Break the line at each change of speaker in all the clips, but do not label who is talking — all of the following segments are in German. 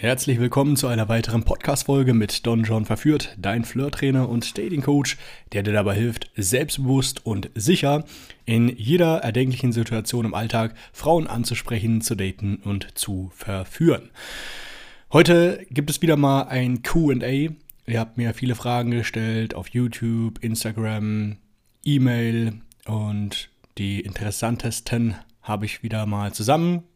Herzlich willkommen zu einer weiteren Podcast-Folge mit Don John Verführt, dein Flirt-Trainer und Dating-Coach, der dir dabei hilft, selbstbewusst und sicher in jeder erdenklichen Situation im Alltag Frauen anzusprechen, zu daten und zu verführen. Heute gibt es wieder mal ein QA. Ihr habt mir viele Fragen gestellt auf YouTube, Instagram, E-Mail und die interessantesten habe ich wieder mal zusammengefügt.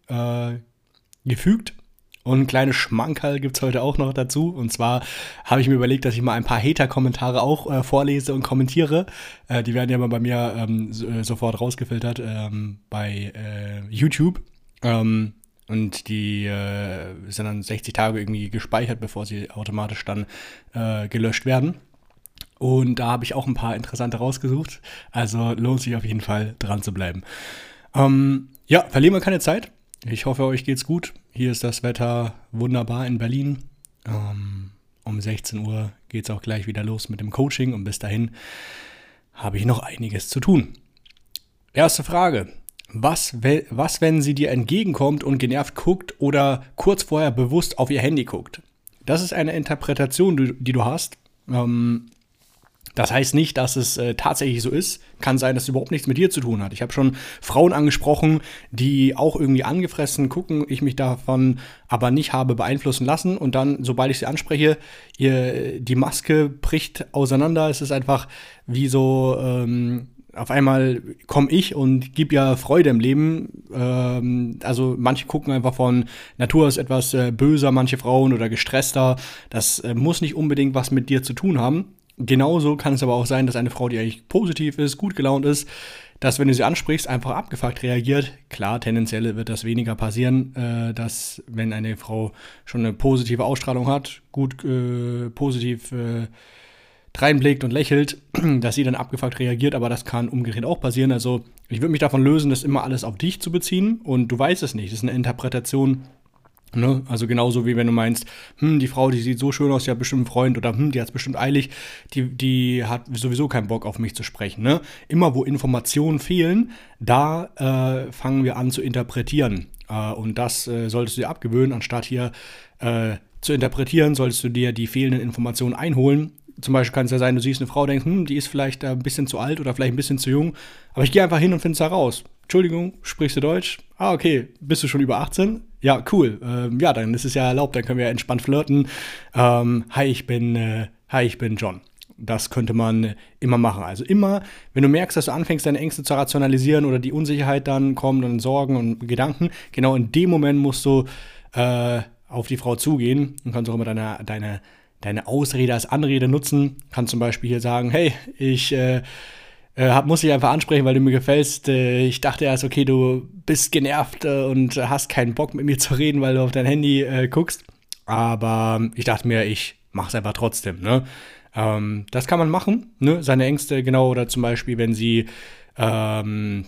Äh, und ein kleines Schmankerl gibt es heute auch noch dazu. Und zwar habe ich mir überlegt, dass ich mal ein paar Hater-Kommentare auch äh, vorlese und kommentiere. Äh, die werden ja mal bei mir ähm, so, äh, sofort rausgefiltert ähm, bei äh, YouTube. Ähm, und die äh, sind dann 60 Tage irgendwie gespeichert, bevor sie automatisch dann äh, gelöscht werden. Und da habe ich auch ein paar interessante rausgesucht. Also lohnt sich auf jeden Fall dran zu bleiben. Ähm, ja, verlieren wir keine Zeit. Ich hoffe, euch geht's gut. Hier ist das Wetter wunderbar in Berlin. Ähm, um 16 Uhr geht es auch gleich wieder los mit dem Coaching und bis dahin habe ich noch einiges zu tun. Erste Frage. Was, was, wenn sie dir entgegenkommt und genervt guckt oder kurz vorher bewusst auf ihr Handy guckt? Das ist eine Interpretation, die du hast. Ähm, das heißt nicht, dass es äh, tatsächlich so ist. Kann sein, dass es überhaupt nichts mit dir zu tun hat. Ich habe schon Frauen angesprochen, die auch irgendwie angefressen gucken, ich mich davon aber nicht habe beeinflussen lassen. Und dann, sobald ich sie anspreche, ihr, die Maske bricht auseinander. Es ist einfach wie so. Ähm, auf einmal komme ich und gebe ja Freude im Leben. Ähm, also manche gucken einfach von Natur aus etwas äh, böser, manche Frauen oder gestresster. Das äh, muss nicht unbedingt was mit dir zu tun haben. Genauso kann es aber auch sein, dass eine Frau, die eigentlich positiv ist, gut gelaunt ist, dass, wenn du sie ansprichst, einfach abgefuckt reagiert. Klar, tendenziell wird das weniger passieren, äh, dass, wenn eine Frau schon eine positive Ausstrahlung hat, gut äh, positiv äh, reinblickt und lächelt, dass sie dann abgefuckt reagiert, aber das kann umgedreht auch passieren. Also, ich würde mich davon lösen, das immer alles auf dich zu beziehen und du weißt es nicht. Das ist eine Interpretation Ne? Also genauso wie wenn du meinst, hm, die Frau, die sieht so schön aus, die hat bestimmt einen Freund oder hm, die hat es bestimmt eilig, die, die hat sowieso keinen Bock auf mich zu sprechen. Ne? Immer wo Informationen fehlen, da äh, fangen wir an zu interpretieren. Äh, und das äh, solltest du dir abgewöhnen, anstatt hier äh, zu interpretieren, solltest du dir die fehlenden Informationen einholen. Zum Beispiel kann es ja sein, du siehst eine Frau, denkst, hm, die ist vielleicht ein bisschen zu alt oder vielleicht ein bisschen zu jung, aber ich gehe einfach hin und finde es heraus. Entschuldigung, sprichst du Deutsch? Ah, okay. Bist du schon über 18? Ja, cool. Ähm, ja, dann ist es ja erlaubt, dann können wir entspannt flirten. Ähm, hi, ich bin, äh, hi, ich bin John. Das könnte man immer machen. Also immer, wenn du merkst, dass du anfängst, deine Ängste zu rationalisieren oder die Unsicherheit dann kommt und Sorgen und Gedanken, genau in dem Moment musst du äh, auf die Frau zugehen und kannst auch immer deine, deine, deine Ausrede als Anrede nutzen. Kannst zum Beispiel hier sagen, hey, ich äh, äh, hab, muss ich einfach ansprechen, weil du mir gefällst. Äh, ich dachte erst, okay, du bist genervt äh, und hast keinen Bock mit mir zu reden, weil du auf dein Handy äh, guckst. Aber ich dachte mir, ich mach's einfach trotzdem. Ne? Ähm, das kann man machen, ne? seine Ängste genau oder zum Beispiel, wenn sie ähm,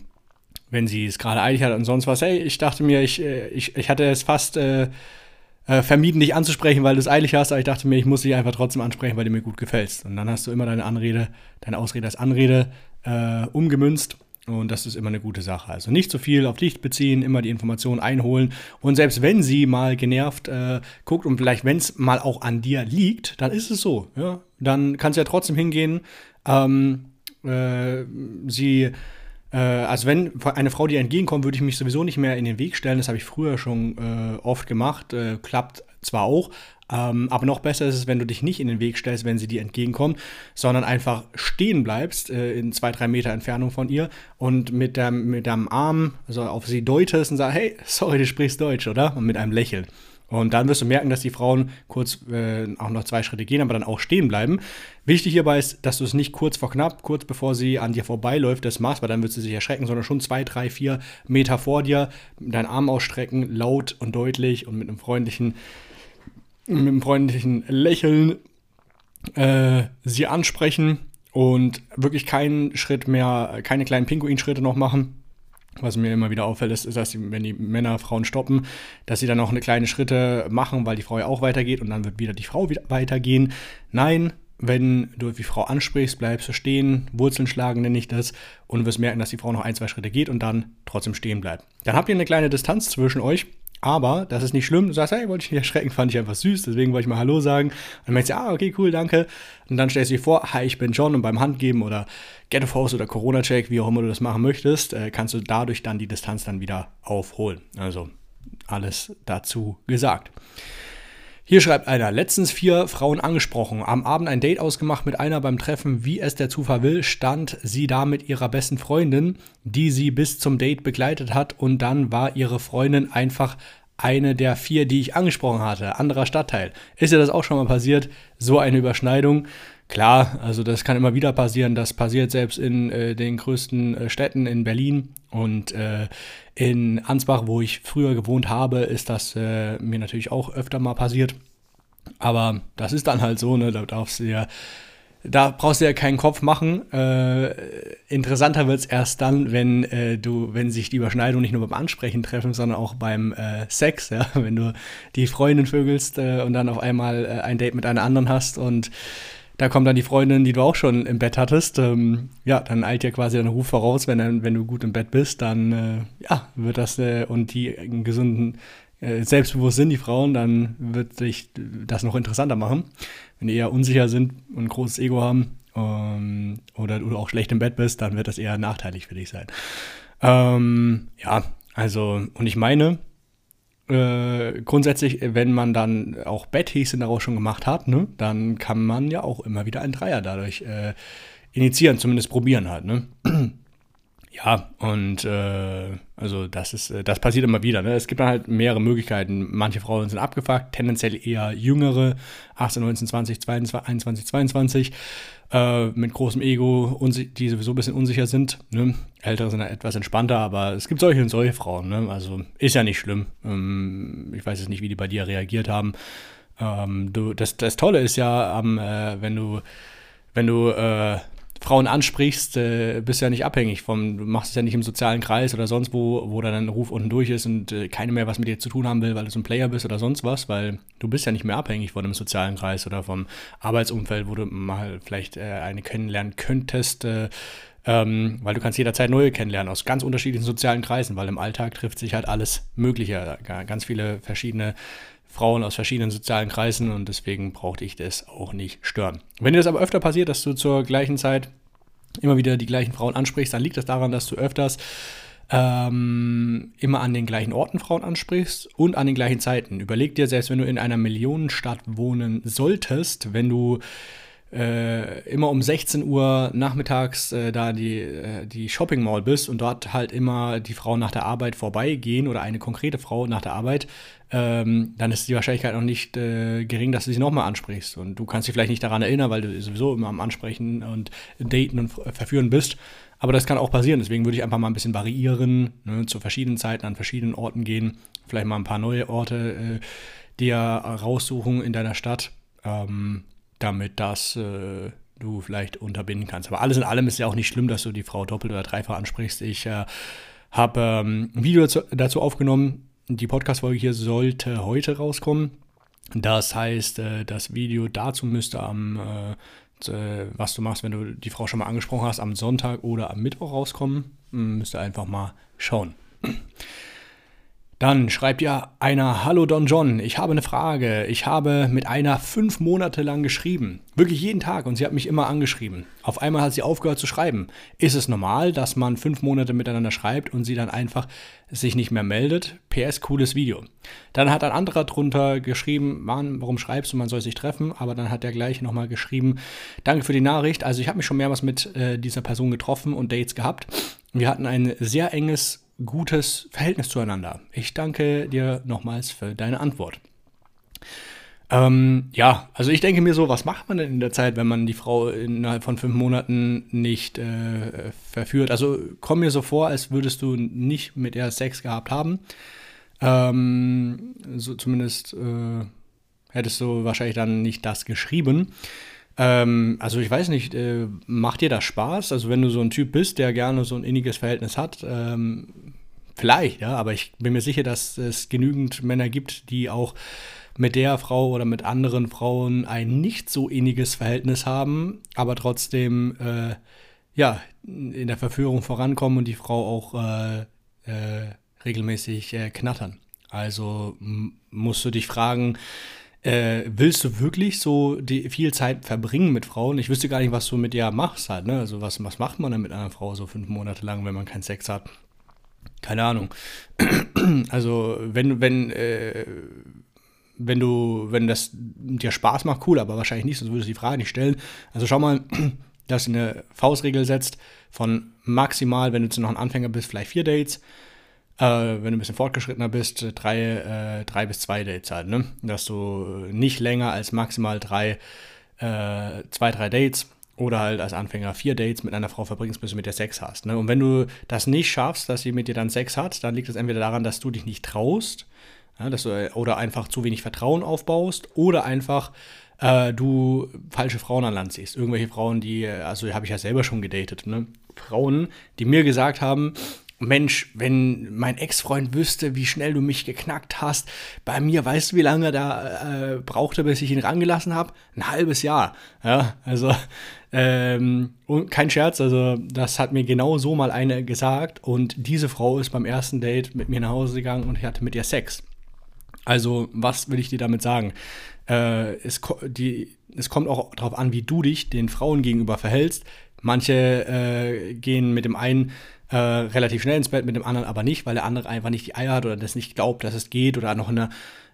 wenn sie es gerade eilig hat und sonst was. Hey, ich dachte mir, ich, äh, ich, ich hatte es fast äh, äh, vermieden, dich anzusprechen, weil du es eilig hast, aber ich dachte mir, ich muss dich einfach trotzdem ansprechen, weil du mir gut gefällst. Und dann hast du immer deine Anrede, deine Ausrede als Anrede äh, umgemünzt. Und das ist immer eine gute Sache. Also nicht zu viel auf dich beziehen, immer die Informationen einholen. Und selbst wenn sie mal genervt äh, guckt und vielleicht, wenn es mal auch an dir liegt, dann ist es so. Ja? Dann kannst du ja trotzdem hingehen. Ähm, äh, sie äh, also wenn eine Frau dir entgegenkommt, würde ich mich sowieso nicht mehr in den Weg stellen. Das habe ich früher schon äh, oft gemacht. Äh, klappt zwar auch, ähm, aber noch besser ist es, wenn du dich nicht in den Weg stellst, wenn sie dir entgegenkommt, sondern einfach stehen bleibst äh, in zwei, drei Meter Entfernung von ihr und mit, der, mit deinem Arm also auf sie deutest und sagst, hey, sorry, du sprichst Deutsch, oder? Und mit einem Lächeln. Und dann wirst du merken, dass die Frauen kurz äh, auch noch zwei Schritte gehen, aber dann auch stehen bleiben. Wichtig hierbei ist, dass du es nicht kurz vor knapp, kurz bevor sie an dir vorbeiläuft, das machst, weil dann wird sie sich erschrecken, sondern schon zwei, drei, vier Meter vor dir deinen Arm ausstrecken, laut und deutlich und mit einem freundlichen, mit einem freundlichen Lächeln äh, sie ansprechen und wirklich keinen Schritt mehr, keine kleinen Pinguinschritte noch machen was mir immer wieder auffällt, ist, dass die, wenn die Männer Frauen stoppen, dass sie dann auch eine kleine Schritte machen, weil die Frau ja auch weitergeht und dann wird wieder die Frau wieder weitergehen. Nein, wenn du die Frau ansprichst, bleibst du stehen, Wurzeln schlagen nenne ich das, und wirst merken, dass die Frau noch ein, zwei Schritte geht und dann trotzdem stehen bleibt. Dann habt ihr eine kleine Distanz zwischen euch Aber das ist nicht schlimm. Du sagst, hey, wollte ich nicht erschrecken, fand ich einfach süß, deswegen wollte ich mal Hallo sagen. Und dann merkst du, ah, okay, cool, danke. Und dann stellst du dir vor, hi, ich bin John und beim Handgeben oder Get of House oder Corona-Check, wie auch immer du das machen möchtest, äh, kannst du dadurch dann die Distanz dann wieder aufholen. Also alles dazu gesagt. Hier schreibt einer, letztens vier Frauen angesprochen, am Abend ein Date ausgemacht mit einer beim Treffen, wie es der Zufall will, stand sie da mit ihrer besten Freundin, die sie bis zum Date begleitet hat und dann war ihre Freundin einfach eine der vier, die ich angesprochen hatte, anderer Stadtteil. Ist ja das auch schon mal passiert, so eine Überschneidung? Klar, also das kann immer wieder passieren. Das passiert selbst in äh, den größten äh, Städten in Berlin und äh, in Ansbach, wo ich früher gewohnt habe, ist das äh, mir natürlich auch öfter mal passiert. Aber das ist dann halt so, ne? Da darfst du ja, da brauchst du ja keinen Kopf machen. Äh, interessanter wird es erst dann, wenn äh, du, wenn sich die Überschneidungen nicht nur beim Ansprechen treffen, sondern auch beim äh, Sex, ja, wenn du die Freundin vögelst äh, und dann auf einmal äh, ein Date mit einer anderen hast und da kommt dann die Freundin, die du auch schon im Bett hattest. Ähm, ja, dann eilt ja quasi dein Ruf voraus, wenn, wenn du gut im Bett bist, dann äh, ja, wird das und die einen gesunden selbstbewusst sind, die Frauen, dann wird sich das noch interessanter machen. Wenn die eher unsicher sind und ein großes Ego haben ähm, oder du auch schlecht im Bett bist, dann wird das eher nachteilig für dich sein. Ähm, ja, also, und ich meine, äh, grundsätzlich, wenn man dann auch Betthäschen daraus schon gemacht hat, ne, dann kann man ja auch immer wieder ein Dreier dadurch äh, initiieren, zumindest probieren halt. Ne? Ja, und äh, also das ist, äh, das passiert immer wieder. Ne? Es gibt halt mehrere Möglichkeiten. Manche Frauen sind abgefuckt, tendenziell eher jüngere, 18, 19, 20, 22, 21, 22, äh, mit großem Ego, die sowieso ein bisschen unsicher sind. Ne? Ältere sind halt etwas entspannter, aber es gibt solche und solche Frauen. Ne? Also ist ja nicht schlimm. Ähm, ich weiß jetzt nicht, wie die bei dir reagiert haben. Ähm, du, das, das Tolle ist ja, ähm, äh, wenn du, wenn du äh, Frauen ansprichst, äh, bist ja nicht abhängig vom, du machst es ja nicht im sozialen Kreis oder sonst wo, wo dann ein Ruf unten durch ist und äh, keine mehr was mit dir zu tun haben will, weil du so ein Player bist oder sonst was, weil du bist ja nicht mehr abhängig von einem sozialen Kreis oder vom Arbeitsumfeld, wo du mal vielleicht äh, eine kennenlernen könntest, äh, ähm, weil du kannst jederzeit neue kennenlernen aus ganz unterschiedlichen sozialen Kreisen, weil im Alltag trifft sich halt alles Mögliche, ganz viele verschiedene Frauen aus verschiedenen sozialen Kreisen und deswegen brauchte ich das auch nicht stören. Wenn dir das aber öfter passiert, dass du zur gleichen Zeit immer wieder die gleichen Frauen ansprichst, dann liegt das daran, dass du öfters ähm, immer an den gleichen Orten Frauen ansprichst und an den gleichen Zeiten. Überleg dir, selbst wenn du in einer Millionenstadt wohnen solltest, wenn du äh, immer um 16 Uhr nachmittags äh, da die, äh, die Shopping Mall bist und dort halt immer die Frauen nach der Arbeit vorbeigehen oder eine konkrete Frau nach der Arbeit, ähm, dann ist die Wahrscheinlichkeit noch nicht äh, gering, dass du sie nochmal ansprichst. Und du kannst dich vielleicht nicht daran erinnern, weil du sowieso immer am Ansprechen und Daten und Verführen bist. Aber das kann auch passieren. Deswegen würde ich einfach mal ein bisschen variieren, ne, zu verschiedenen Zeiten an verschiedenen Orten gehen, vielleicht mal ein paar neue Orte äh, dir raussuchen in deiner Stadt. Ähm, damit das äh, du vielleicht unterbinden kannst. Aber alles in allem ist ja auch nicht schlimm, dass du die Frau doppelt oder dreifach ansprichst. Ich äh, habe ähm, ein Video dazu, dazu aufgenommen. Die Podcast-Folge hier sollte heute rauskommen. Das heißt, äh, das Video dazu müsste am, äh, was du machst, wenn du die Frau schon mal angesprochen hast, am Sonntag oder am Mittwoch rauskommen. Müsste einfach mal schauen. Dann schreibt ja einer, hallo Don John, ich habe eine Frage. Ich habe mit einer fünf Monate lang geschrieben. Wirklich jeden Tag und sie hat mich immer angeschrieben. Auf einmal hat sie aufgehört zu schreiben. Ist es normal, dass man fünf Monate miteinander schreibt und sie dann einfach sich nicht mehr meldet? PS, cooles Video. Dann hat ein anderer drunter geschrieben, Mann, warum schreibst du, man soll sich treffen? Aber dann hat der gleiche nochmal geschrieben, danke für die Nachricht. Also ich habe mich schon mehrmals mit äh, dieser Person getroffen und Dates gehabt. Wir hatten ein sehr enges gutes Verhältnis zueinander. Ich danke dir nochmals für deine Antwort. Ähm, ja, also ich denke mir so, was macht man denn in der Zeit, wenn man die Frau innerhalb von fünf Monaten nicht äh, verführt? Also komm mir so vor, als würdest du nicht mit ihr Sex gehabt haben. Ähm, so zumindest äh, hättest du wahrscheinlich dann nicht das geschrieben. Ähm, also ich weiß nicht, äh, macht dir das Spaß? Also wenn du so ein Typ bist, der gerne so ein inniges Verhältnis hat, ähm, vielleicht, ja, aber ich bin mir sicher, dass es genügend Männer gibt, die auch mit der Frau oder mit anderen Frauen ein nicht so inniges Verhältnis haben, aber trotzdem äh, ja in der Verführung vorankommen und die Frau auch äh, äh regelmäßig äh, knattern. Also musst du dich fragen, äh, willst du wirklich so die, viel Zeit verbringen mit Frauen? Ich wüsste gar nicht, was du mit ihr machst halt, ne? Also was, was macht man dann mit einer Frau so fünf Monate lang, wenn man keinen Sex hat? Keine Ahnung. also wenn, wenn, äh, wenn du, wenn das dir Spaß macht, cool, aber wahrscheinlich nicht, sonst würdest du die Frage nicht stellen. Also schau mal, dass du eine Faustregel setzt von maximal, wenn du noch ein Anfänger bist, vielleicht vier Dates. Äh, wenn du ein bisschen fortgeschrittener bist, drei, äh, drei bis zwei Dates halt, ne? Dass du nicht länger als maximal drei, äh, zwei, drei Dates oder halt als Anfänger vier Dates mit einer Frau verbringst, bis du mit der Sex hast. Ne? Und wenn du das nicht schaffst, dass sie mit dir dann Sex hat, dann liegt es entweder daran, dass du dich nicht traust, ja, dass du, oder einfach zu wenig Vertrauen aufbaust, oder einfach äh, du falsche Frauen an Land siehst. Irgendwelche Frauen, die, also habe ich ja selber schon gedatet, ne? Frauen, die mir gesagt haben, Mensch, wenn mein Ex-Freund wüsste, wie schnell du mich geknackt hast, bei mir, weißt du, wie lange da äh, brauchte, bis ich ihn rangelassen habe? Ein halbes Jahr. Ja, also ähm, kein Scherz, also das hat mir genau so mal eine gesagt und diese Frau ist beim ersten Date mit mir nach Hause gegangen und ich hatte mit ihr Sex. Also, was will ich dir damit sagen? Äh, es, die, es kommt auch darauf an, wie du dich den Frauen gegenüber verhältst. Manche äh, gehen mit dem einen äh, relativ schnell ins Bett, mit dem anderen aber nicht, weil der andere einfach nicht die Eier hat oder das nicht glaubt, dass es geht oder noch in, einer,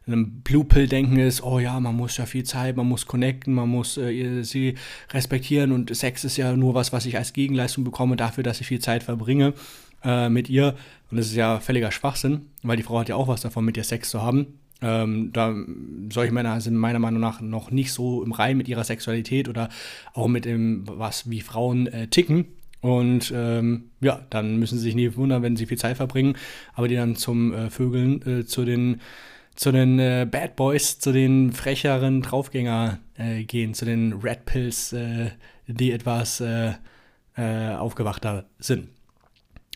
in einem Blue Pill-Denken ist, oh ja, man muss ja viel Zeit, man muss connecten, man muss äh, sie respektieren und Sex ist ja nur was, was ich als Gegenleistung bekomme dafür, dass ich viel Zeit verbringe äh, mit ihr. Und das ist ja völliger Schwachsinn, weil die Frau hat ja auch was davon, mit ihr Sex zu haben. Ähm, da solche Männer sind meiner Meinung nach noch nicht so im Reim mit ihrer Sexualität oder auch mit dem, was wie Frauen äh, ticken. Und ähm, ja, dann müssen sie sich nie wundern, wenn sie viel Zeit verbringen, aber die dann zum äh, Vögeln äh, zu den zu den äh, Bad Boys, zu den frecheren Draufgänger äh, gehen, zu den Red Pills, äh, die etwas äh, aufgewachter sind.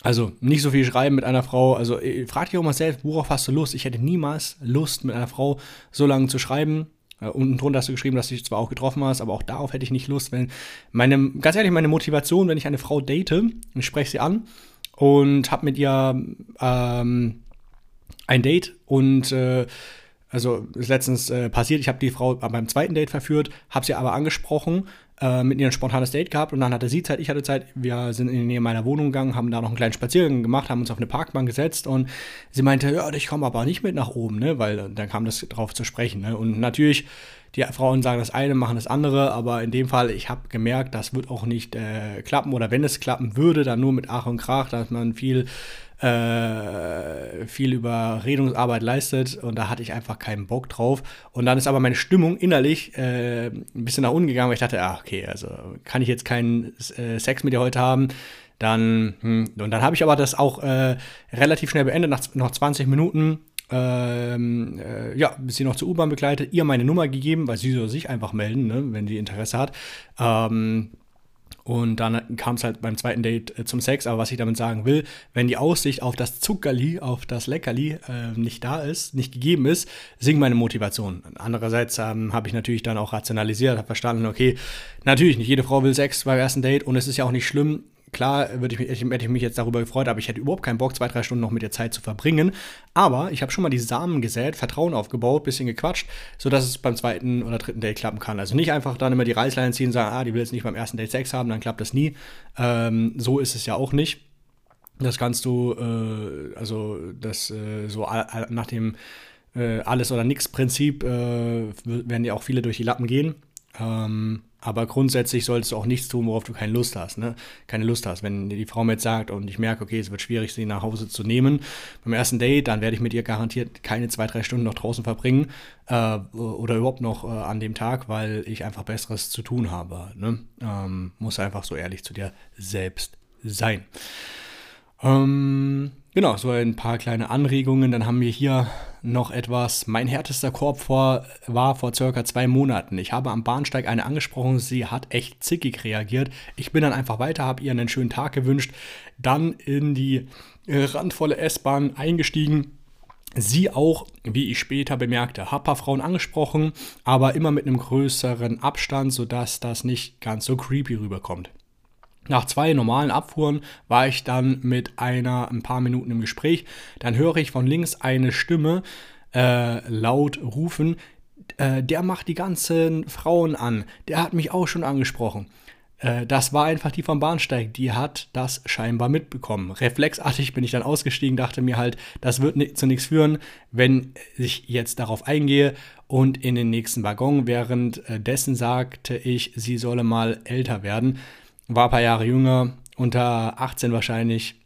Also nicht so viel schreiben mit einer Frau. Also frag dich auch mal selbst, worauf hast du Lust? Ich hätte niemals Lust, mit einer Frau so lange zu schreiben. Äh, unten drunter hast du geschrieben, dass du dich zwar auch getroffen hast, aber auch darauf hätte ich nicht Lust. Wenn meine, ganz ehrlich, meine Motivation, wenn ich eine Frau date, ich spreche sie an und habe mit ihr ähm, ein Date und äh, also ist letztens äh, passiert, ich habe die Frau beim zweiten Date verführt, habe sie aber angesprochen äh, mit ihr ein spontanes Date gehabt und dann hatte sie Zeit, ich hatte Zeit. Wir sind in die Nähe meiner Wohnung gegangen, haben da noch einen kleinen Spaziergang gemacht, haben uns auf eine Parkbank gesetzt und sie meinte, ja, ich komme aber nicht mit nach oben, ne, weil dann kam das drauf zu sprechen. Ne? Und natürlich, die Frauen sagen das eine, machen das andere, aber in dem Fall, ich habe gemerkt, das wird auch nicht äh, klappen oder wenn es klappen würde, dann nur mit Ach und Krach, dass man viel äh, viel Überredungsarbeit leistet und da hatte ich einfach keinen Bock drauf. Und dann ist aber meine Stimmung innerlich äh, ein bisschen nach unten gegangen, weil ich dachte, ach, okay, also kann ich jetzt keinen äh, Sex mit dir heute haben. Dann, hm. und dann habe ich aber das auch äh, relativ schnell beendet, nach noch 20 Minuten. Ähm, äh, ja, bis sie noch zur U-Bahn begleitet, ihr meine Nummer gegeben, weil sie soll sich einfach melden, ne, wenn sie Interesse hat. Ähm, und dann kam es halt beim zweiten Date äh, zum Sex. Aber was ich damit sagen will, wenn die Aussicht auf das Zuckerli, auf das Leckerli äh, nicht da ist, nicht gegeben ist, sinkt meine Motivation. Andererseits ähm, habe ich natürlich dann auch rationalisiert, habe verstanden, okay, natürlich, nicht jede Frau will Sex beim ersten Date und es ist ja auch nicht schlimm, Klar würde ich, hätte ich mich jetzt darüber gefreut, aber ich hätte überhaupt keinen Bock, zwei, drei Stunden noch mit der Zeit zu verbringen. Aber ich habe schon mal die Samen gesät, Vertrauen aufgebaut, bisschen gequatscht, sodass es beim zweiten oder dritten Date klappen kann. Also nicht einfach dann immer die Reißleine ziehen und sagen, ah, die will jetzt nicht beim ersten Date Sex haben, dann klappt das nie. Ähm, so ist es ja auch nicht. Das kannst du, äh, also das äh, so nach dem äh, Alles- oder Nix-Prinzip äh, werden ja auch viele durch die Lappen gehen. Ähm, aber grundsätzlich solltest du auch nichts tun, worauf du keine Lust hast. Ne? Keine Lust hast. Wenn die Frau mir jetzt sagt und ich merke, okay, es wird schwierig, sie nach Hause zu nehmen, beim ersten Date, dann werde ich mit ihr garantiert keine zwei, drei Stunden noch draußen verbringen äh, oder überhaupt noch äh, an dem Tag, weil ich einfach Besseres zu tun habe. Ne? Ähm, muss einfach so ehrlich zu dir selbst sein. Ähm, genau, so ein paar kleine Anregungen. Dann haben wir hier noch etwas. Mein härtester Korb vor, war vor circa zwei Monaten. Ich habe am Bahnsteig eine angesprochen, sie hat echt zickig reagiert. Ich bin dann einfach weiter, habe ihr einen schönen Tag gewünscht, dann in die äh, randvolle S-Bahn eingestiegen. Sie auch, wie ich später bemerkte, ein paar Frauen angesprochen, aber immer mit einem größeren Abstand, sodass das nicht ganz so creepy rüberkommt. Nach zwei normalen Abfuhren war ich dann mit einer ein paar Minuten im Gespräch. Dann höre ich von links eine Stimme äh, laut rufen, äh, der macht die ganzen Frauen an. Der hat mich auch schon angesprochen. Äh, das war einfach die vom Bahnsteig, die hat das scheinbar mitbekommen. Reflexartig bin ich dann ausgestiegen, dachte mir halt, das wird zu nichts führen, wenn ich jetzt darauf eingehe und in den nächsten Waggon. Währenddessen sagte ich, sie solle mal älter werden. War ein paar Jahre jünger, unter 18 wahrscheinlich.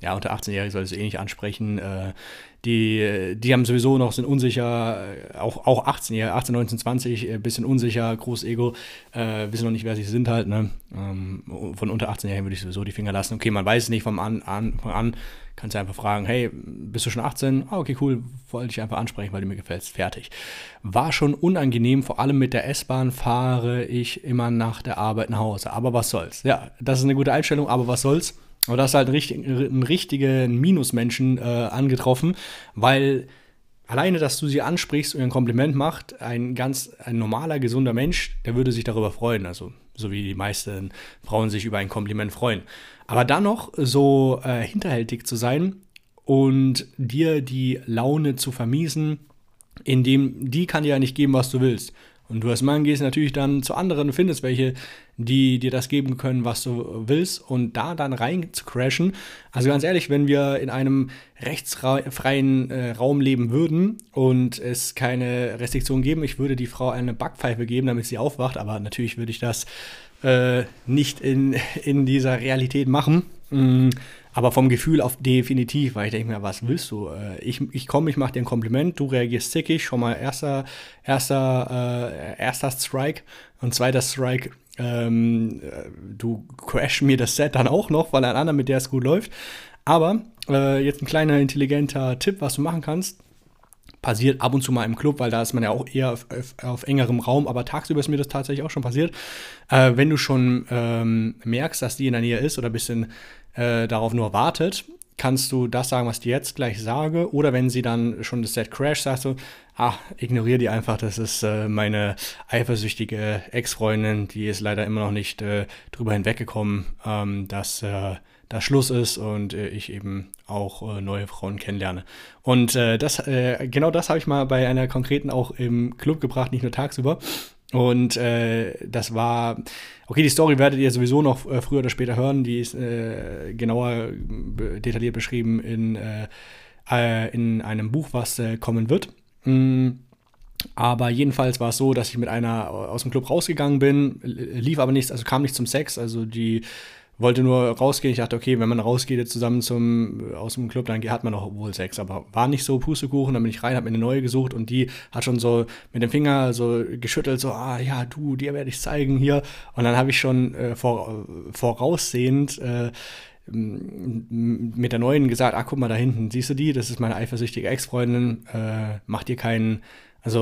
Ja, unter 18-Jährige soll es eh nicht ansprechen. Äh, die, die haben sowieso noch, sind unsicher, auch, auch 18, ja, 18, 19, 20, ein bisschen unsicher, großes Ego, äh, wissen noch nicht, wer sie sind halt, ne? Ähm, von unter 18 Jahren würde ich sowieso die Finger lassen. Okay, man weiß es nicht vom an, an, von an, kannst du einfach fragen, hey, bist du schon 18? Ah, okay, cool, wollte ich einfach ansprechen, weil du mir gefällst. Fertig. War schon unangenehm, vor allem mit der S-Bahn fahre ich immer nach der Arbeit nach Hause. Aber was soll's? Ja, das ist eine gute Einstellung, aber was soll's? Aber da hast du halt richtig, einen richtigen Minusmenschen äh, angetroffen, weil alleine, dass du sie ansprichst und ein Kompliment macht, ein ganz ein normaler, gesunder Mensch, der würde sich darüber freuen. Also so wie die meisten Frauen sich über ein Kompliment freuen. Aber dann noch so äh, hinterhältig zu sein und dir die Laune zu vermiesen, indem die kann dir ja nicht geben, was du willst. Und du als Mann gehst natürlich dann zu anderen und findest welche, die dir das geben können, was du willst und da dann rein zu crashen. Also ganz ehrlich, wenn wir in einem rechtsfreien äh, Raum leben würden und es keine Restriktionen geben, ich würde die Frau eine Backpfeife geben, damit sie aufwacht, aber natürlich würde ich das äh, nicht in, in dieser Realität machen. Mm, aber vom Gefühl auf definitiv, weil ich denke mir, was willst du? Äh, ich, ich komme, ich mache dir ein Kompliment, du reagierst zickig, schon mal erster, erster, äh, erster Strike und zweiter Strike, ähm, äh, du crash mir das Set dann auch noch, weil ein anderer mit der es gut läuft. Aber äh, jetzt ein kleiner intelligenter Tipp, was du machen kannst passiert ab und zu mal im Club, weil da ist man ja auch eher auf, auf, auf engerem Raum, aber tagsüber ist mir das tatsächlich auch schon passiert. Äh, wenn du schon ähm, merkst, dass die in der Nähe ist oder ein bisschen äh, darauf nur wartet, kannst du das sagen, was ich dir jetzt gleich sage. Oder wenn sie dann schon das Set crash, sagst du, ach, ignoriere die einfach, das ist äh, meine eifersüchtige Ex-Freundin, die ist leider immer noch nicht äh, drüber hinweggekommen, ähm, dass äh, da Schluss ist und äh, ich eben auch äh, neue Frauen kennenlerne. Und das, genau das habe ich mal bei einer konkreten auch im Club gebracht, nicht nur tagsüber. Und äh, das war, okay, die Story werdet ihr sowieso noch äh, früher oder später hören, die ist äh, genauer detailliert beschrieben in, äh, äh, in einem Buch, was äh, kommen wird. Mm, aber jedenfalls war es so, dass ich mit einer aus dem Club rausgegangen bin, lief aber nichts, also kam nicht zum Sex, also die wollte nur rausgehen. Ich dachte, okay, wenn man rausgeht jetzt zusammen zum, aus dem Club, dann hat man auch wohl Sex. Aber war nicht so Pustekuchen. Dann bin ich rein, habe mir eine neue gesucht und die hat schon so mit dem Finger so geschüttelt, so, ah ja, du, dir werde ich zeigen hier. Und dann habe ich schon äh, vor, voraussehend äh, mit der neuen gesagt, ah, guck mal da hinten, siehst du die? Das ist meine eifersüchtige Ex-Freundin. Äh, mach dir keinen also,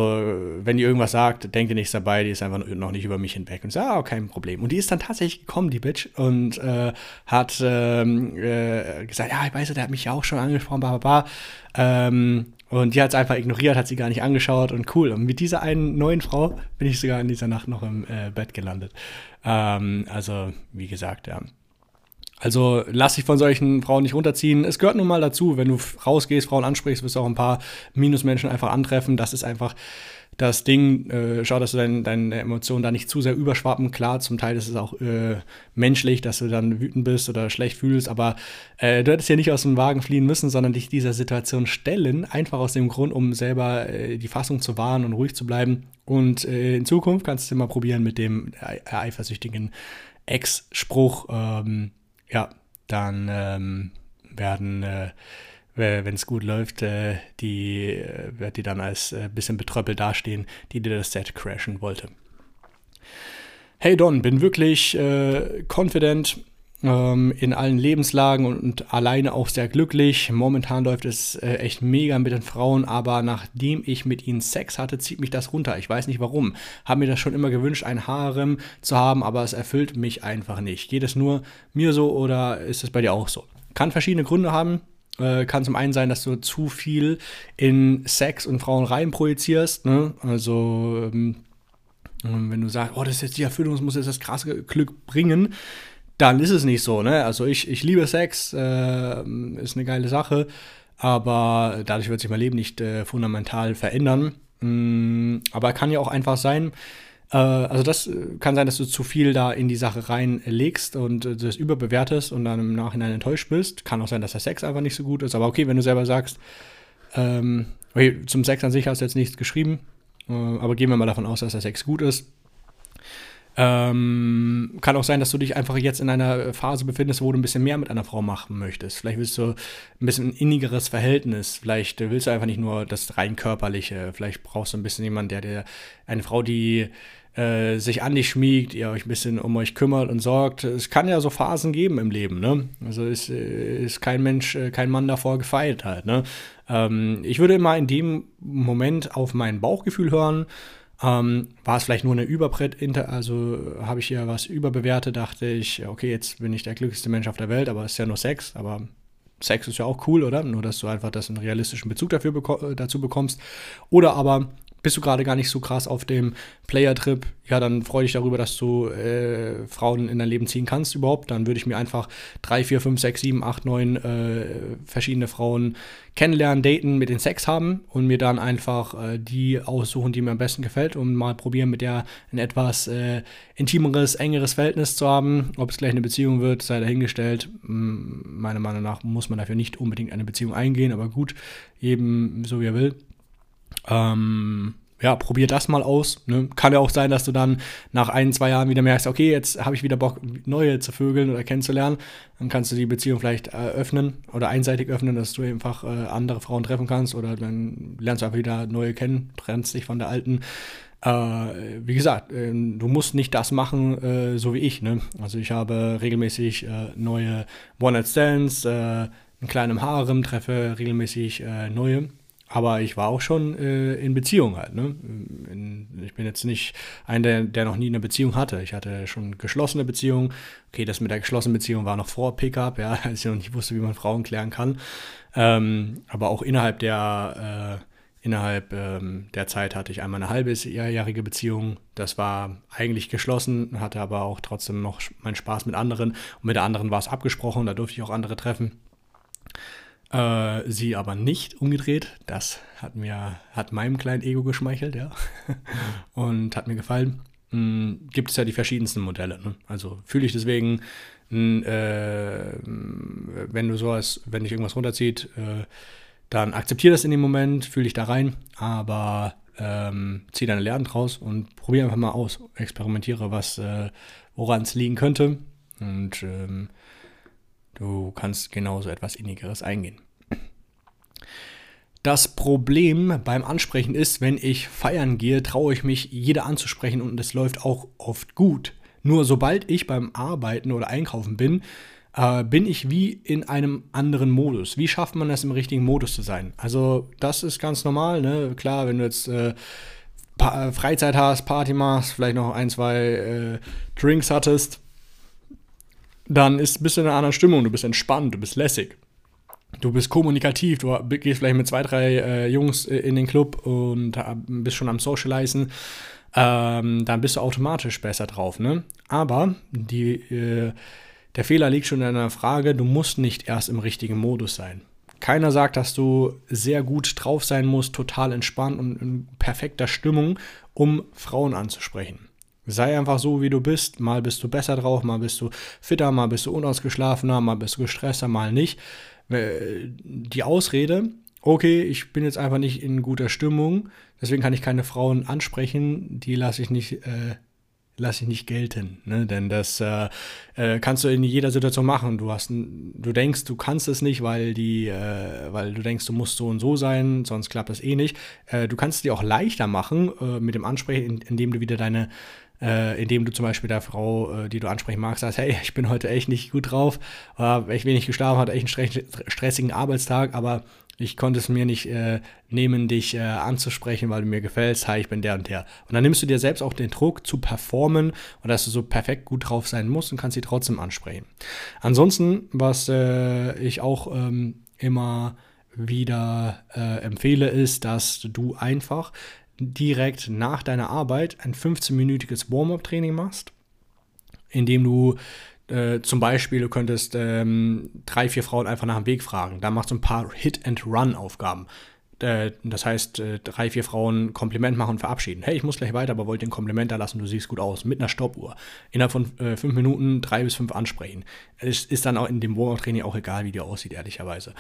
wenn die irgendwas sagt, denke nichts dabei, die ist einfach noch nicht über mich hinweg. Und sage, ah, kein Problem. Und die ist dann tatsächlich gekommen, die Bitch, und äh, hat ähm, äh, gesagt, ja, ich weiß, der hat mich ja auch schon angesprochen, bla, bla, bla. Ähm, und die hat es einfach ignoriert, hat sie gar nicht angeschaut und cool. Und mit dieser einen neuen Frau bin ich sogar in dieser Nacht noch im äh, Bett gelandet. Ähm, also, wie gesagt, ja. Also lass dich von solchen Frauen nicht runterziehen. Es gehört nun mal dazu, wenn du rausgehst, Frauen ansprichst, wirst du auch ein paar Minusmenschen einfach antreffen. Das ist einfach das Ding. Äh, schau, dass du dein, deine Emotionen da nicht zu sehr überschwappen. Klar, zum Teil ist es auch äh, menschlich, dass du dann wütend bist oder schlecht fühlst, aber äh, du hättest ja nicht aus dem Wagen fliehen müssen, sondern dich dieser Situation stellen, einfach aus dem Grund, um selber äh, die Fassung zu wahren und ruhig zu bleiben. Und äh, in Zukunft kannst du mal probieren mit dem eifersüchtigen Ex-Spruch. Ähm, ja, dann ähm, werden, äh, wenn es gut läuft, äh, die äh, wird die dann als äh, bisschen betröppelt dastehen, die dir das Set crashen wollte. Hey Don, bin wirklich äh, confident ähm, in allen Lebenslagen und, und, alleine auch sehr glücklich. Momentan läuft es äh, echt mega mit den Frauen, aber nachdem ich mit ihnen Sex hatte, zieht mich das runter. Ich weiß nicht warum. Habe mir das schon immer gewünscht, ein Harem zu haben, aber es erfüllt mich einfach nicht. Geht es nur mir so oder ist es bei dir auch so? Kann verschiedene Gründe haben. Äh, kann zum einen sein, dass du zu viel in Sex und Frauen rein projizierst. Ne? Also ähm, wenn du sagst, oh, das ist jetzt die Erfüllung, das muss jetzt das krasse Glück bringen, dann ist es nicht so, ne? Also ich, ich liebe Sex, äh, ist eine geile Sache, aber dadurch wird sich mein Leben nicht äh, fundamental verändern. Mm, aber kann ja auch einfach sein, äh, also das äh, kann sein, dass du zu viel da in die Sache reinlegst und äh, das überbewertest und dann im Nachhinein enttäuscht bist. Kann auch sein, dass der Sex einfach nicht so gut ist. Aber okay, wenn du selber sagst, ähm, okay, zum Sex an sich hast du jetzt nichts geschrieben, äh, aber gehen wir mal davon aus, dass der Sex gut ist ähm, kann auch sein, dass du dich einfach jetzt in einer Phase befindest, wo du ein bisschen mehr mit einer Frau machen möchtest. Vielleicht willst du ein bisschen ein innigeres Verhältnis. Vielleicht willst du einfach nicht nur das rein körperliche. Vielleicht brauchst du ein bisschen jemanden, der dir, eine Frau, die äh, sich an dich schmiegt, ihr euch ein bisschen um euch kümmert und sorgt. Es kann ja so Phasen geben im Leben, ne? Also ist, ist kein Mensch, äh, kein Mann davor gefeilt halt, ne? Ähm, ich würde immer in dem Moment auf mein Bauchgefühl hören ähm, war es vielleicht nur eine Überbrett, also habe ich hier was überbewertet, dachte ich, okay, jetzt bin ich der glücklichste Mensch auf der Welt, aber es ist ja nur Sex, aber Sex ist ja auch cool, oder? Nur, dass du einfach das einen realistischen Bezug dafür beko dazu bekommst. Oder aber bist du gerade gar nicht so krass auf dem Player-Trip, ja, dann freue dich darüber, dass du äh, Frauen in dein Leben ziehen kannst überhaupt. Dann würde ich mir einfach drei, vier, fünf, sechs, sieben, acht, neun äh, verschiedene Frauen kennenlernen, daten, mit den Sex haben und mir dann einfach äh, die aussuchen, die mir am besten gefällt und mal probieren, mit der ein etwas äh, intimeres, engeres Verhältnis zu haben. Ob es gleich eine Beziehung wird, sei dahingestellt. Meiner Meinung nach muss man dafür nicht unbedingt eine Beziehung eingehen, aber gut, eben so wie er will. Ähm, ja, probier das mal aus. Ne? Kann ja auch sein, dass du dann nach ein, zwei Jahren wieder merkst, okay, jetzt habe ich wieder Bock, neue zu vögeln oder kennenzulernen. Dann kannst du die Beziehung vielleicht äh, öffnen oder einseitig öffnen, dass du einfach äh, andere Frauen treffen kannst oder dann lernst du einfach wieder neue kennen, trennst dich von der alten. Äh, wie gesagt, äh, du musst nicht das machen, äh, so wie ich. Ne? Also ich habe regelmäßig äh, neue One-Night-Stands, einen kleinen Harem, treffe regelmäßig neue aber ich war auch schon äh, in Beziehung halt. Ne? In, ich bin jetzt nicht ein, der, der noch nie eine Beziehung hatte. Ich hatte schon geschlossene Beziehungen. Okay, das mit der geschlossenen Beziehung war noch vor Pickup, ja, als ich noch nicht wusste, wie man Frauen klären kann. Ähm, aber auch innerhalb der, äh, innerhalb ähm, der Zeit hatte ich einmal eine halbjährige Beziehung. Das war eigentlich geschlossen, hatte aber auch trotzdem noch meinen Spaß mit anderen. Und mit der anderen war es abgesprochen, da durfte ich auch andere treffen. Äh, sie aber nicht umgedreht. Das hat mir, hat meinem kleinen Ego geschmeichelt, ja. Und hat mir gefallen. Mhm, gibt es ja die verschiedensten Modelle. Ne? Also fühle ich deswegen, äh, wenn du sowas, wenn dich irgendwas runterzieht, äh, dann akzeptiere das in dem Moment, fühle ich da rein, aber ähm, zieh deine Lehren draus und probiere einfach mal aus. Experimentiere, was, äh, woran es liegen könnte. Und ähm, Du kannst genauso etwas Innigeres eingehen. Das Problem beim Ansprechen ist, wenn ich feiern gehe, traue ich mich, jeder anzusprechen und es läuft auch oft gut. Nur sobald ich beim Arbeiten oder Einkaufen bin, äh, bin ich wie in einem anderen Modus. Wie schafft man es, im richtigen Modus zu sein? Also, das ist ganz normal. Ne? Klar, wenn du jetzt äh, Freizeit hast, Party machst, vielleicht noch ein, zwei äh, Drinks hattest, dann ist, bist du in einer anderen Stimmung, du bist entspannt, du bist lässig. Du bist kommunikativ, du gehst vielleicht mit zwei, drei äh, Jungs äh, in den Club und äh, bist schon am Socializen, ähm, dann bist du automatisch besser drauf. Ne? Aber die, äh, der Fehler liegt schon in einer Frage, du musst nicht erst im richtigen Modus sein. Keiner sagt, dass du sehr gut drauf sein musst, total entspannt und in perfekter Stimmung, um Frauen anzusprechen. Sei einfach so, wie du bist. Mal bist du besser drauf, mal bist du fitter, mal bist du unausgeschlafener, mal bist du gestresster, mal nicht. Äh, die Ausrede, okay, ich bin jetzt einfach nicht in guter Stimmung, deswegen kann ich keine Frauen ansprechen, die lasse ich nicht, äh, lasse ich nicht gelten. Ne? Denn das äh, äh, kannst du in jeder Situation machen. Du hast, du denkst, du kannst es nicht, weil die, äh, weil du denkst, du musst so und so sein, sonst klappt das eh nicht. Äh, du kannst es dir auch leichter machen mit dem Ansprechen, indem du wieder deine äh, indem du zum Beispiel der Frau, äh, die du ansprechen magst, sagst, hey, ich bin heute echt nicht gut drauf, äh, echt wenig geschlafen, hatte echt einen stressigen Arbeitstag, aber ich konnte es mir nicht äh, nehmen, dich äh, anzusprechen, weil du mir gefällst. Hi, ich bin der und der. Und dann nimmst du dir selbst auch den Druck zu performen und dass du so perfekt gut drauf sein musst und kannst sie trotzdem ansprechen. Ansonsten, was äh, ich auch ähm, immer wieder äh, empfehle, ist, dass du einfach direkt nach deiner Arbeit ein 15-minütiges Warm-up-Training machst, in dem du Äh, zum Beispiel, du könntest ähm, drei, vier Frauen einfach nach dem Weg fragen. Da machst du ein paar Hit-and-Run-Aufgaben. Äh, das heißt, äh, drei, vier Frauen Kompliment machen und verabschieden. Hey, ich muss gleich weiter, aber wollte ein Kompliment da lassen, du siehst gut aus. Mit einer Stoppuhr. Innerhalb von äh, fünf Minuten drei bis fünf ansprechen. Es ist dann auch in dem Warm-Training auch egal, wie die aussieht, ehrlicherweise.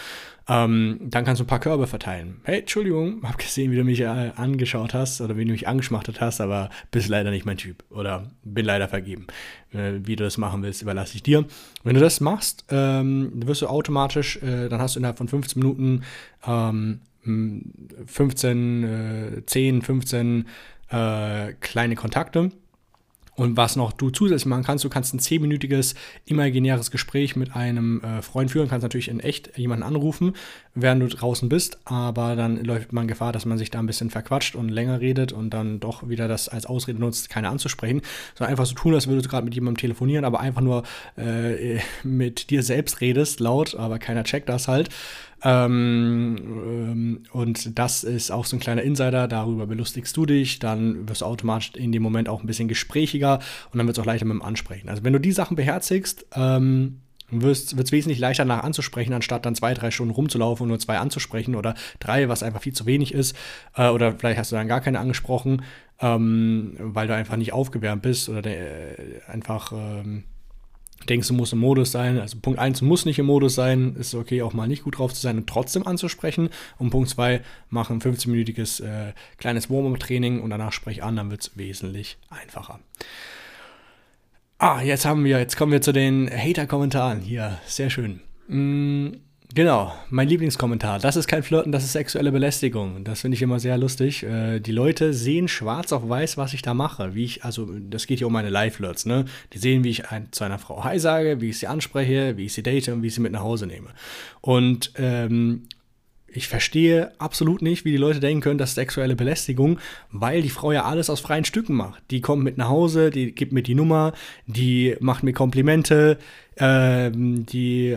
Ähm, dann kannst du ein paar Körbe verteilen. Hey, Entschuldigung, hab gesehen, wie du mich äh, angeschaut hast oder wie du mich angeschmachtet hast, aber bist leider nicht mein Typ oder bin leider vergeben. Wie du das machen willst, überlasse ich dir. Wenn du das machst, ähm, wirst du automatisch, dann hast du innerhalb von 15 Minuten ähm, 15, äh, 10, 15 äh, kleine Kontakte. Und was noch du zusätzlich machen kannst, du kannst ein zehnminütiges imaginäres Gespräch mit einem äh, Freund führen, kannst natürlich in echt jemanden anrufen, während du draußen bist, aber dann läuft man Gefahr, dass man sich da ein bisschen verquatscht und länger redet und dann doch wieder das als Ausrede nutzt, keine anzusprechen, sondern einfach so tun, als würdest du gerade mit jemandem telefonieren, aber einfach nur äh, mit dir selbst redest, laut, aber keiner checkt das halt. Ähm, ähm, und das ist auch so ein kleiner Insider, darüber belustigst du dich, dann wirst du automatisch in dem Moment auch ein bisschen gesprächiger und dann wird es auch leichter mit dem Ansprechen. Also wenn du die Sachen beherzigst, ähm, wird es wesentlich leichter nach anzusprechen, anstatt dann zwei, drei Stunden rumzulaufen und nur zwei anzusprechen oder drei, was einfach viel zu wenig ist. Äh, oder vielleicht hast du dann gar keine angesprochen, ähm, weil du einfach nicht aufgewärmt bist oder äh, einfach ähm, denkst, du musst im Modus sein. Also Punkt 1 muss nicht im Modus sein, ist okay, auch mal nicht gut drauf zu sein und trotzdem anzusprechen. Und Punkt 2, mach ein 15-minütiges äh, kleines Warm-up-Training und danach sprech an, dann wird es wesentlich einfacher. Ah, jetzt haben wir, jetzt kommen wir zu den Hater-Kommentaren. Hier, sehr schön. Mm, Genau, mein Lieblingskommentar. Das ist kein Flirten, das ist sexuelle Belästigung. Das finde ich immer sehr lustig. Äh, die Leute sehen schwarz auf weiß, was ich da mache. Wie ich, also das geht ja um meine Live-Flirts, ne? Die sehen, wie ich ein, zu einer Frau Hi sage, wie ich sie anspreche, wie ich sie date und wie ich sie mit nach Hause nehme. Und ähm, ich verstehe absolut nicht, wie die Leute denken können, das ist sexuelle Belästigung, weil die Frau ja alles aus freien Stücken macht. Die kommt mit nach Hause, die gibt mir die Nummer, die macht mir Komplimente, ähm, die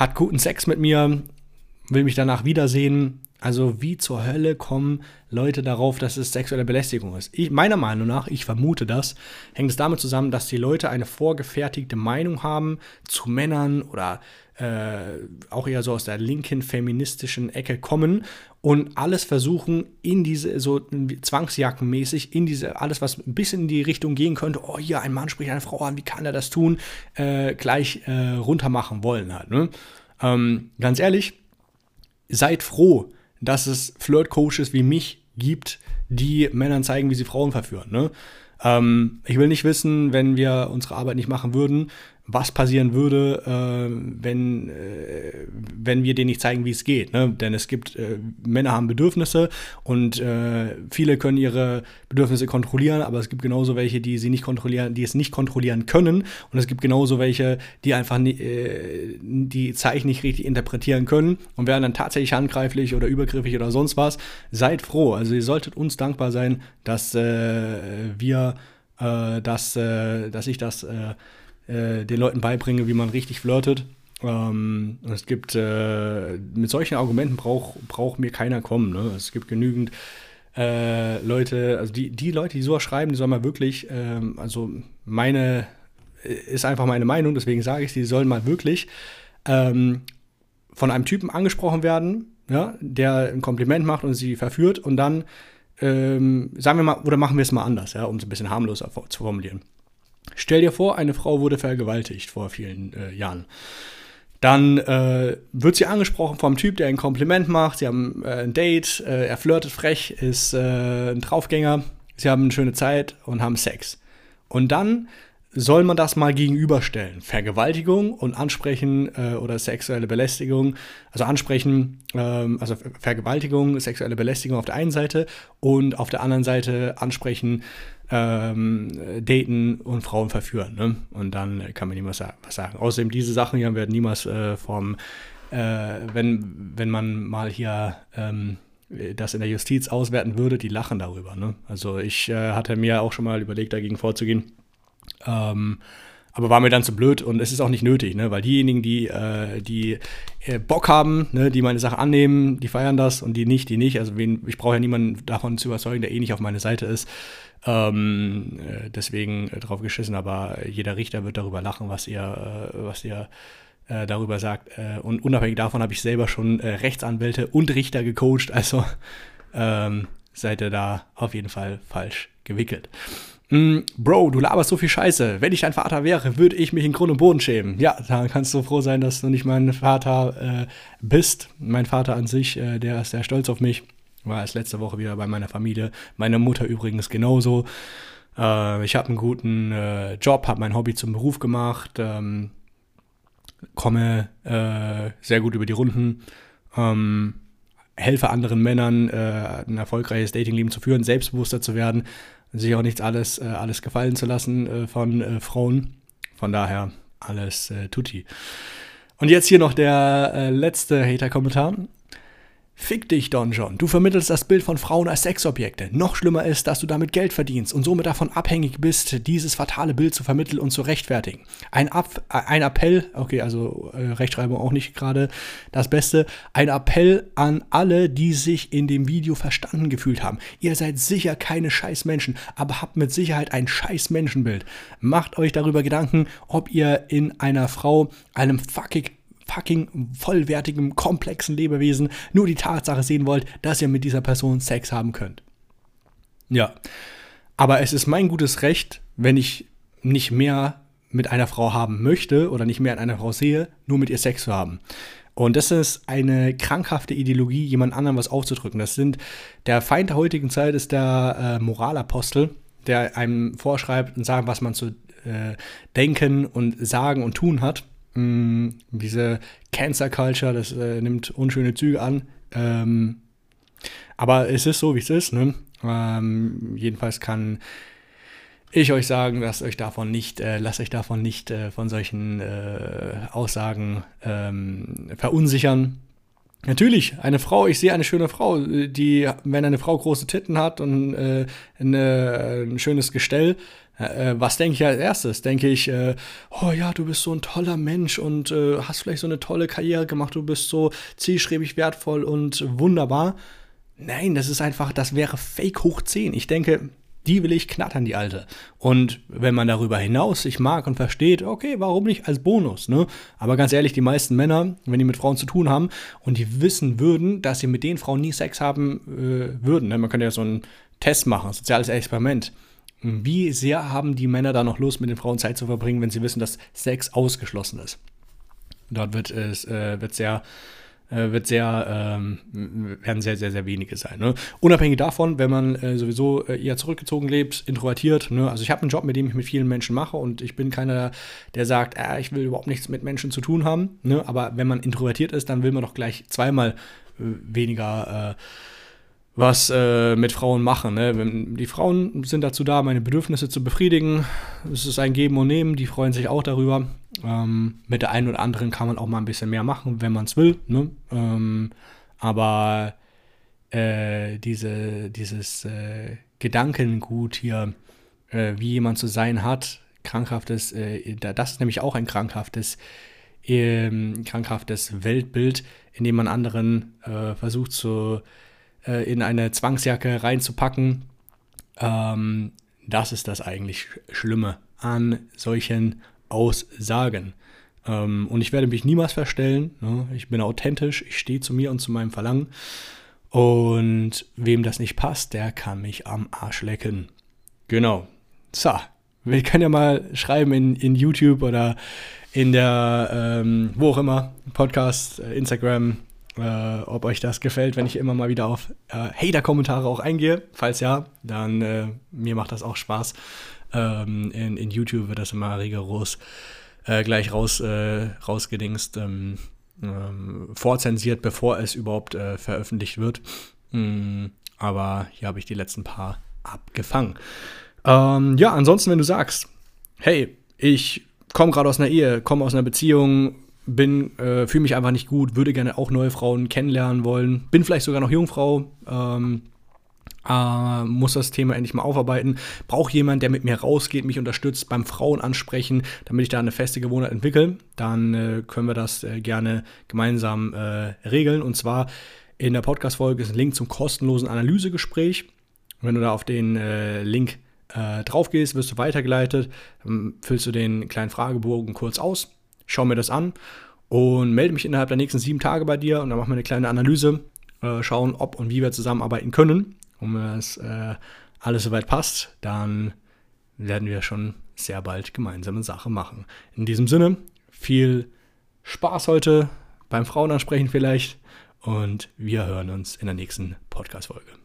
hat guten Sex mit mir, will mich danach wiedersehen. Also wie zur Hölle kommen Leute darauf, dass es sexuelle Belästigung ist? Ich, meiner Meinung nach, ich vermute das, hängt es damit zusammen, dass die Leute eine vorgefertigte Meinung haben zu Männern oder äh, auch eher so aus der linken feministischen Ecke kommen und alles versuchen in diese so zwangsjackenmäßig in diese alles was ein bisschen in die Richtung gehen könnte oh hier ein Mann spricht eine Frau an wie kann er das tun äh, gleich äh, runtermachen wollen halt ne? ähm, ganz ehrlich seid froh dass es Flirt-Coaches wie mich gibt die Männern zeigen wie sie Frauen verführen ne? ähm, ich will nicht wissen wenn wir unsere Arbeit nicht machen würden was passieren würde, äh, wenn, äh, wenn wir denen nicht zeigen, wie es geht. Ne? Denn es gibt, äh, Männer haben Bedürfnisse und äh, viele können ihre Bedürfnisse kontrollieren, aber es gibt genauso welche, die sie nicht kontrollieren, die es nicht kontrollieren können. Und es gibt genauso welche, die einfach nie, äh, die Zeichen nicht richtig interpretieren können und werden dann tatsächlich handgreiflich oder übergriffig oder sonst was. Seid froh. Also ihr solltet uns dankbar sein, dass äh, wir, dass, dass ich das äh, den Leuten beibringe, wie man richtig flirtet. Ähm, es gibt, äh, mit solchen Argumenten braucht brauch mir keiner kommen. Ne? Es gibt genügend äh, Leute, also die, die Leute, die sowas schreiben, die sollen mal wirklich, ähm, also meine, äh, ist einfach meine Meinung, deswegen sage ich, die sollen mal wirklich ähm, von einem Typen angesprochen werden, ja, der ein Kompliment macht und sie verführt und dann, ähm, sagen wir mal, oder machen wir es mal anders, ja, um es ein bisschen harmloser zu formulieren. Stell dir vor, eine Frau wurde vergewaltigt vor vielen äh, Jahren. Dann äh, wird sie angesprochen vom Typ, der ein Kompliment macht. Sie haben äh, ein Date, äh, er flirtet frech, ist äh, ein Draufgänger. Sie haben eine schöne Zeit und haben Sex. Und dann soll man das mal gegenüberstellen. Vergewaltigung und Ansprechen äh, oder sexuelle Belästigung, also Ansprechen, ähm, also Vergewaltigung, sexuelle Belästigung auf der einen Seite und auf der anderen Seite Ansprechen, ähm, daten und Frauen verführen. Ne? Und dann kann man niemals was sagen. Außerdem, diese Sachen hier werden niemals äh, vom, äh, wenn, wenn man mal hier ähm, das in der Justiz auswerten würde, die lachen darüber. Ne? Also ich äh, hatte mir auch schon mal überlegt, dagegen vorzugehen. Ähm, aber war mir dann zu blöd und es ist auch nicht nötig, ne? weil diejenigen, die, äh, die äh, Bock haben, ne, die meine Sache annehmen, die feiern das und die nicht, die nicht. Also wen, ich brauche ja niemanden davon zu überzeugen, der eh nicht auf meiner Seite ist. Ähm, äh, deswegen äh, drauf geschissen, aber jeder Richter wird darüber lachen, was ihr, äh, was ihr äh, darüber sagt. und unabhängig davon habe ich selber schon Rechtsanwälte und Richter gecoacht, also ähm, seid ihr da auf jeden Fall falsch gewickelt. Mm, Bro, du laberst so viel Scheiße. Wenn ich dein Vater wäre, würde ich mich in Grund und Boden schämen. Ja, da kannst du froh sein, dass du nicht mein Vater äh, bist. Mein Vater an sich, äh, der ist sehr stolz auf mich. War erst letzte Woche wieder bei meiner Familie. Meine Mutter übrigens genauso. Äh, ich habe einen guten äh, Job, habe mein Hobby zum Beruf gemacht, ähm, komme äh, sehr gut über die Runden. Ähm, helfe anderen Männern, äh, ein erfolgreiches Datingleben zu führen, selbstbewusster zu werden sich auch nichts alles, äh, alles gefallen zu lassen äh, von äh, Frauen. Von daher alles äh, tutti. Und jetzt hier noch der äh, letzte Hater-Kommentar. Fick dich, Don John. Du vermittelst das Bild von Frauen als Sexobjekte. Noch schlimmer ist, dass du damit Geld verdienst und somit davon abhängig bist, dieses fatale Bild zu vermitteln und zu rechtfertigen. Ein, Ab ein Appell, okay, also äh, Rechtschreibung auch nicht gerade das Beste, ein Appell an alle, die sich in dem Video verstanden gefühlt haben. Ihr seid sicher keine scheiß Menschen, aber habt mit Sicherheit ein scheiß Menschenbild. Macht euch darüber Gedanken, ob ihr in einer Frau, einem fucking fucking vollwertigem, komplexen Lebewesen nur die Tatsache sehen wollt, dass ihr mit dieser Person Sex haben könnt. Ja. Aber es ist mein gutes Recht, wenn ich nicht mehr mit einer Frau haben möchte oder nicht mehr an einer Frau sehe, nur mit ihr Sex zu haben. Und das ist eine krankhafte Ideologie, jemand anderem was aufzudrücken. Das sind, der Feind der heutigen Zeit ist der äh, Moralapostel, der einem vorschreibt und sagt, was man zu äh, denken und sagen und tun hat. Mh, mm, diese Cancer Culture, das äh, nimmt unschöne Züge an. Ähm, aber es ist so, wie es ist. Ne? Ähm, jedenfalls kann ich euch sagen, lasst euch davon nicht, äh, lasst euch davon nicht äh, von solchen äh, Aussagen ähm, verunsichern. Natürlich, eine Frau, ich sehe eine schöne Frau, die, wenn eine Frau große Titten hat und äh, eine, ein schönes Gestell, äh, was denke ich als erstes? Denke ich, äh, oh ja, du bist so ein toller Mensch und äh, hast vielleicht so eine tolle Karriere gemacht, du bist so zielstrebig wertvoll und wunderbar. Nein, das ist einfach, das wäre Fake hoch 10. Ich denke, die will ich knattern, die alte. Und wenn man darüber hinaus sich mag und versteht, okay, warum nicht als Bonus, ne? Aber ganz ehrlich, die meisten Männer, wenn die mit Frauen zu tun haben und die wissen würden, dass sie mit den Frauen nie Sex haben äh, würden, ne? man könnte ja so einen Test machen, soziales Experiment. Wie sehr haben die Männer da noch Lust, mit den Frauen Zeit zu verbringen, wenn sie wissen, dass Sex ausgeschlossen ist? Dort wird es äh, wird sehr äh, wird sehr, ähm, werden sehr, sehr, sehr wenige sein. Ne? Unabhängig davon, wenn man äh, sowieso äh, eher zurückgezogen lebt, introvertiert, ne? also ich habe einen Job, mit dem ich mit vielen Menschen mache und ich bin keiner, der sagt, äh, ich will überhaupt nichts mit Menschen zu tun haben, ne? aber wenn man introvertiert ist, dann will man doch gleich zweimal äh, weniger äh, was äh, mit Frauen machen. Ne? Die Frauen sind dazu da, meine Bedürfnisse zu befriedigen. Es ist ein Geben und Nehmen, die freuen sich auch darüber. Ähm, mit der einen oder anderen kann man auch mal ein bisschen mehr machen, wenn man es will. Ne? Ähm, aber äh, diese, dieses äh, Gedankengut hier, äh, wie jemand zu sein hat, krankhaftes, äh, das ist nämlich auch ein krankhaftes, ähm, krankhaftes Weltbild, in dem man anderen äh, versucht zu äh, in eine Zwangsjacke reinzupacken. Ähm, das ist das eigentlich Schlimme an solchen Aussagen. Ähm, und ich werde mich niemals verstellen. Ne? Ich bin authentisch, ich stehe zu mir und zu meinem Verlangen. Und wem das nicht passt, der kann mich am Arsch lecken. Genau. So, wir können ja mal schreiben in, in YouTube oder in der, ähm, wo auch immer, Podcast, äh, Instagram, äh, ob euch das gefällt, wenn ich immer mal wieder auf äh, Hater-Kommentare auch eingehe. Falls ja, dann äh, mir macht das auch Spaß. Ähm, in, in, YouTube wird das immer rigoros äh, gleich raus, äh, rausgedingst, ähm, ähm, vorzensiert, bevor es überhaupt äh, veröffentlicht wird. Mm, aber hier habe ich die letzten paar abgefangen. Ähm, ja, ansonsten, wenn du sagst, hey, ich komme gerade aus einer Ehe, komme aus einer Beziehung, bin, äh, fühle mich einfach nicht gut, würde gerne auch neue Frauen kennenlernen wollen, bin vielleicht sogar noch Jungfrau, ähm, äh, muss das Thema endlich mal aufarbeiten. Brauche jemand, der mit mir rausgeht, mich unterstützt beim Frauen ansprechen, damit ich da eine feste Gewohnheit entwickle. Dann äh, können wir das äh, gerne gemeinsam äh, regeln. Und zwar in der Podcast-Folge ist ein Link zum kostenlosen Analysegespräch. Wenn du da auf den äh, Link äh, drauf gehst, wirst du weitergeleitet, füllst du den kleinen Fragebogen kurz aus, schau mir das an und melde mich innerhalb der nächsten sieben Tage bei dir und dann machen wir eine kleine Analyse, äh, schauen, ob und wie wir zusammenarbeiten können. Und wenn das äh, alles soweit passt, dann werden wir schon sehr bald gemeinsame Sache machen. In diesem Sinne, viel Spaß heute beim Frauenansprechen vielleicht und wir hören uns in der nächsten Podcast-Folge.